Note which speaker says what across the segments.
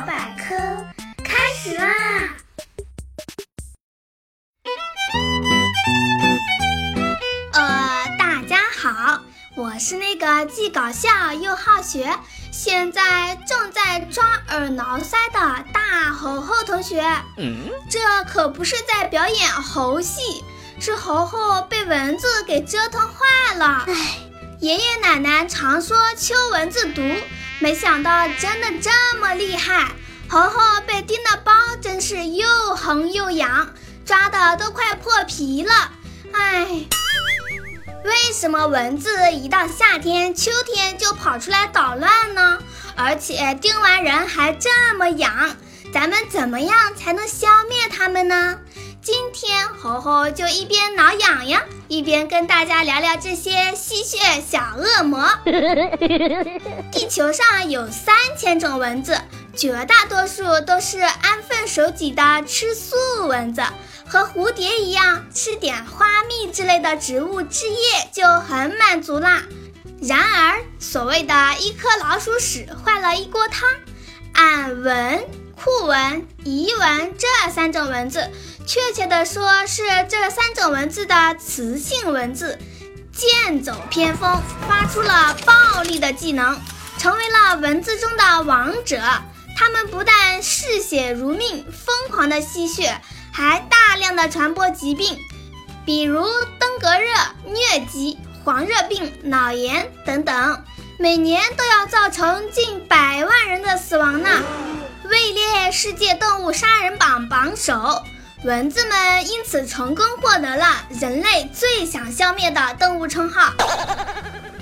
Speaker 1: 百科开始啦！
Speaker 2: 呃，大家好，我是那个既搞笑又好学，现在正在抓耳挠腮的大猴猴同学。嗯，这可不是在表演猴戏，是猴猴被蚊子给折腾坏了。唉，爷爷奶奶常说秋蚊子毒。没想到真的这么厉害，猴猴被叮的包真是又红又痒，抓的都快破皮了。唉，为什么蚊子一到夏天、秋天就跑出来捣乱呢？而且叮完人还这么痒，咱们怎么样才能消灭它们呢？今天猴猴就一边挠痒痒，一边跟大家聊聊这些吸血小恶魔。地球上有三千种蚊子，绝大多数都是安分守己的吃素蚊子，和蝴蝶一样，吃点花蜜之类的植物汁液就很满足啦。然而，所谓的一颗老鼠屎坏了一锅汤，按蚊、酷蚊、蚁蚊这三种蚊子。确切的说，是这三种文字的雌性文字，剑走偏锋，发出了暴力的技能，成为了文字中的王者。它们不但嗜血如命，疯狂的吸血，还大量的传播疾病，比如登革热、疟疾、黄热病、脑炎等等，每年都要造成近百万人的死亡呢，位列世界动物杀人榜榜首。蚊子们因此成功获得了人类最想消灭的动物称号。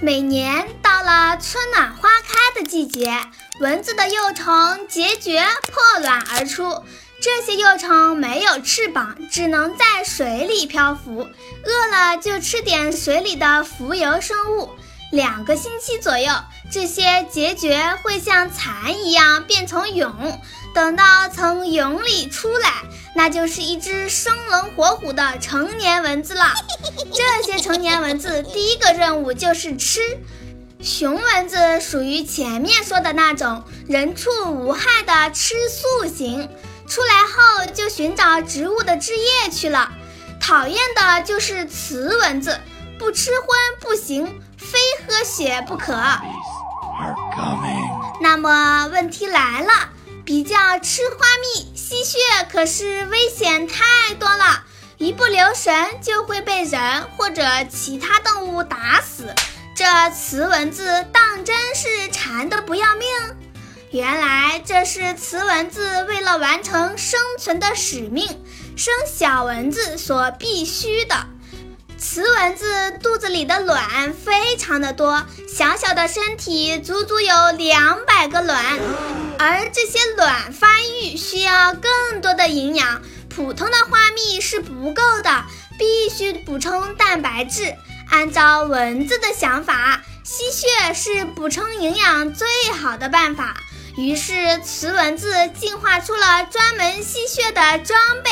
Speaker 2: 每年到了春暖花开的季节，蚊子的幼虫孑孓破卵而出。这些幼虫没有翅膀，只能在水里漂浮，饿了就吃点水里的浮游生物。两个星期左右，这些孑孓会像蚕一样变成蛹。等到从蛹里出来，那就是一只生龙活虎的成年蚊子了。这些成年蚊子第一个任务就是吃。雄蚊子属于前面说的那种人畜无害的吃素型，出来后就寻找植物的汁液去了。讨厌的就是雌蚊子，不吃荤不行，非喝血不可。那么问题来了。比较吃花蜜吸血可是危险太多了，一不留神就会被人或者其他动物打死。这雌蚊子当真是馋的不要命？原来这是雌蚊子为了完成生存的使命，生小蚊子所必须的。雌蚊子肚子里的卵非常的多，小小的身体足足有两百个卵，而这些卵发育需要更多的营养，普通的花蜜是不够的，必须补充蛋白质。按照蚊子的想法，吸血是补充营养最好的办法，于是雌蚊子进化出了专门吸血的装备。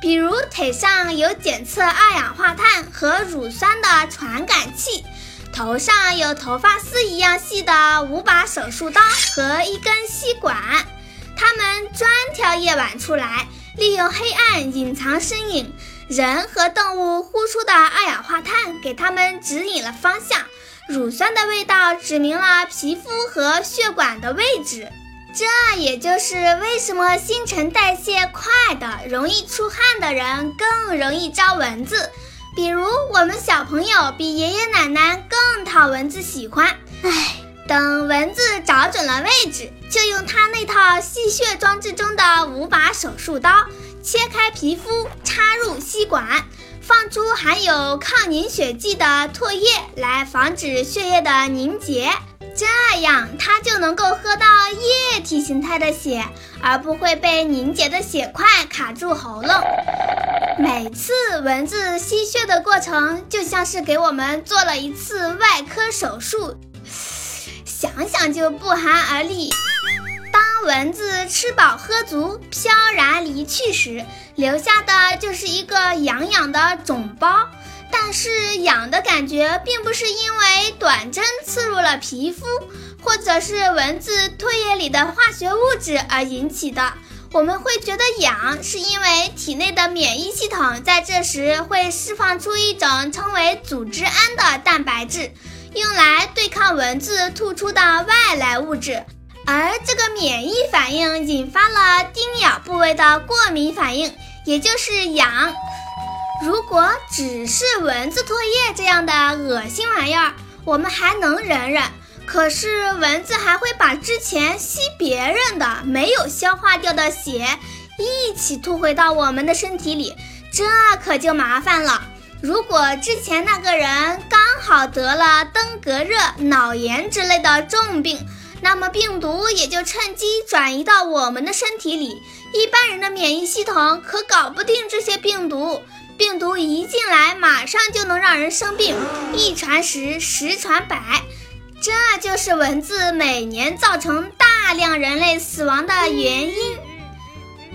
Speaker 2: 比如腿上有检测二氧化碳和乳酸的传感器，头上有头发丝一样细的五把手术刀和一根吸管，它们专挑夜晚出来，利用黑暗隐藏身影。人和动物呼出的二氧化碳给它们指引了方向，乳酸的味道指明了皮肤和血管的位置。这也就是为什么新陈代谢快的、容易出汗的人更容易招蚊子。比如我们小朋友比爷爷奶奶更讨蚊子喜欢。唉，等蚊子找准了位置，就用他那套吸血装置中的五把手术刀，切开皮肤，插入吸管，放出含有抗凝血剂的唾液来防止血液的凝结。这样，它就能够喝到液体形态的血，而不会被凝结的血块卡住喉咙。每次蚊子吸血的过程，就像是给我们做了一次外科手术，想想就不寒而栗。当蚊子吃饱喝足、飘然离去时，留下的就是一个痒痒的肿包。但是痒的感觉并不是因为短针刺入了皮肤，或者是蚊子唾液里的化学物质而引起的。我们会觉得痒，是因为体内的免疫系统在这时会释放出一种称为组织胺的蛋白质，用来对抗蚊子吐出的外来物质。而这个免疫反应引发了叮咬部位的过敏反应，也就是痒。如果只是蚊子唾液这样的恶心玩意儿，我们还能忍忍。可是蚊子还会把之前吸别人的没有消化掉的血一起吐回到我们的身体里，这可就麻烦了。如果之前那个人刚好得了登革热、脑炎之类的重病，那么病毒也就趁机转移到我们的身体里。一般人的免疫系统可搞不定这些病毒，病毒一进来，马上就能让人生病，一传十，十传百。这就是蚊子每年造成大量人类死亡的原因。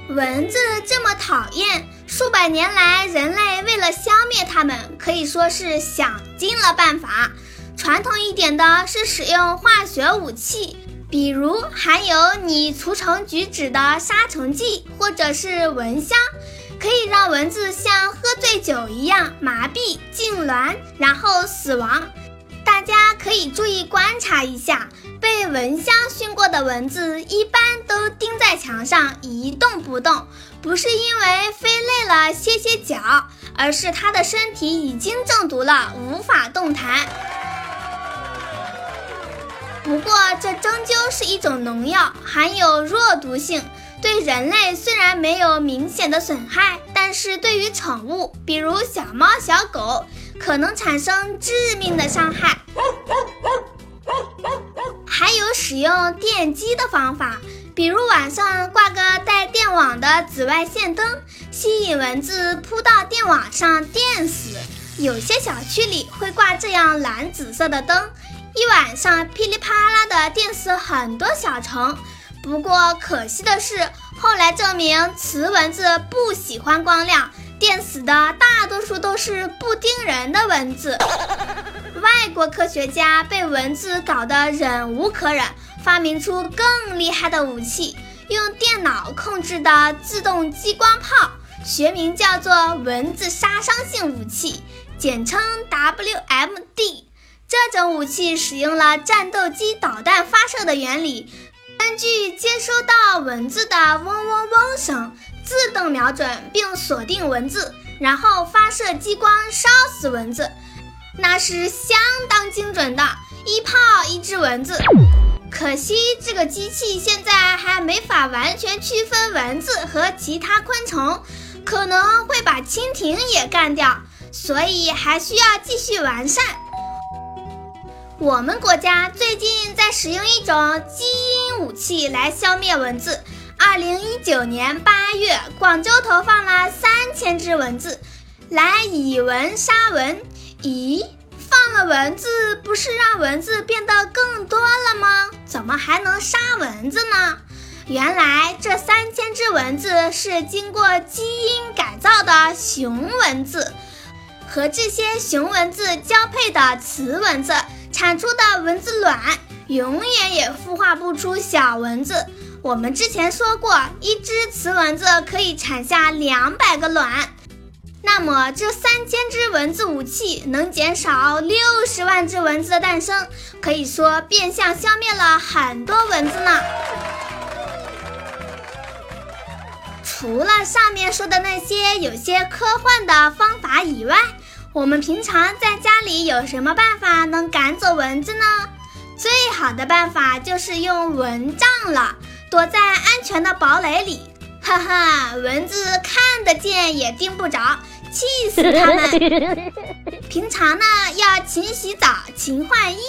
Speaker 2: 蚊子这么讨厌，数百年来人类为了消灭它们，可以说是想尽了办法。传统一点的是使用化学武器，比如含有拟除虫菊酯的杀虫剂，或者是蚊香，可以让蚊子像喝醉酒一样麻痹、痉挛，然后死亡。大家可以注意观察一下，被蚊香熏过的蚊子一般都钉在墙上一动不动，不是因为飞累了歇歇脚，而是它的身体已经中毒了，无法动弹。不过，这终究是一种农药，含有弱毒性，对人类虽然没有明显的损害，但是对于宠物，比如小猫、小狗。可能产生致命的伤害，还有使用电击的方法，比如晚上挂个带电网的紫外线灯，吸引蚊子扑到电网上电死。有些小区里会挂这样蓝紫色的灯，一晚上噼里啪啦的电死很多小虫。不过可惜的是，后来证明雌蚊子不喜欢光亮。电死的大多数都是不叮人的蚊子。外国科学家被蚊子搞得忍无可忍，发明出更厉害的武器，用电脑控制的自动激光炮，学名叫做蚊子杀伤性武器，简称 WMD。这种武器使用了战斗机导弹发射的原理，根据接收到蚊子的嗡嗡嗡声。自动瞄准并锁定蚊子，然后发射激光烧死蚊子，那是相当精准的，一炮一只蚊子。可惜这个机器现在还没法完全区分蚊子和其他昆虫，可能会把蜻蜓也干掉，所以还需要继续完善。我们国家最近在使用一种基因武器来消灭蚊子。二零一九年八月，广州投放了三千只蚊子来以蚊杀蚊。咦，放了蚊子不是让蚊子变得更多了吗？怎么还能杀蚊子呢？原来这三千只蚊子是经过基因改造的雄蚊子，和这些雄蚊子交配的雌蚊子产出的蚊子卵，永远也孵化不出小蚊子。我们之前说过，一只雌蚊子可以产下两百个卵，那么这三千只蚊子武器能减少六十万只蚊子的诞生，可以说变相消灭了很多蚊子呢。除了上面说的那些有些科幻的方法以外，我们平常在家里有什么办法能赶走蚊子呢？最好的办法就是用蚊帐了。躲在安全的堡垒里，哈哈，蚊子看得见也叮不着，气死它们！平常呢，要勤洗澡、勤换衣，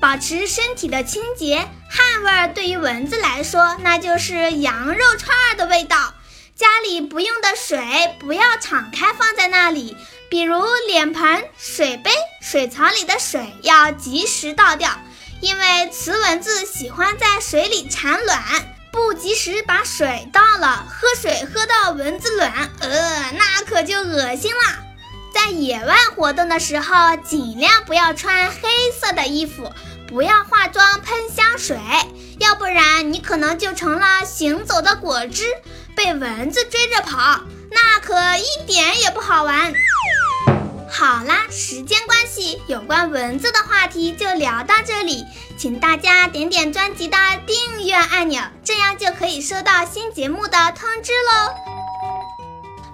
Speaker 2: 保持身体的清洁。汗味儿对于蚊子来说，那就是羊肉串儿的味道。家里不用的水不要敞开放在那里，比如脸盆、水杯、水槽里的水要及时倒掉。因为雌蚊子喜欢在水里产卵，不及时把水倒了，喝水喝到蚊子卵，呃，那可就恶心了。在野外活动的时候，尽量不要穿黑色的衣服，不要化妆喷香水，要不然你可能就成了行走的果汁，被蚊子追着跑，那可一点也不好玩。好啦，时间关系，有关蚊子的话题就聊到这里，请大家点点专辑的订阅按钮，这样就可以收到新节目的通知喽。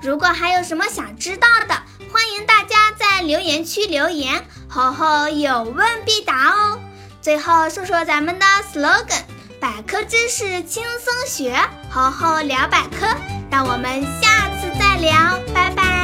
Speaker 2: 如果还有什么想知道的，欢迎大家在留言区留言，吼吼有问必答哦。最后说说咱们的 slogan：百科知识轻松学，好好聊百科。让我们下次再聊，拜拜。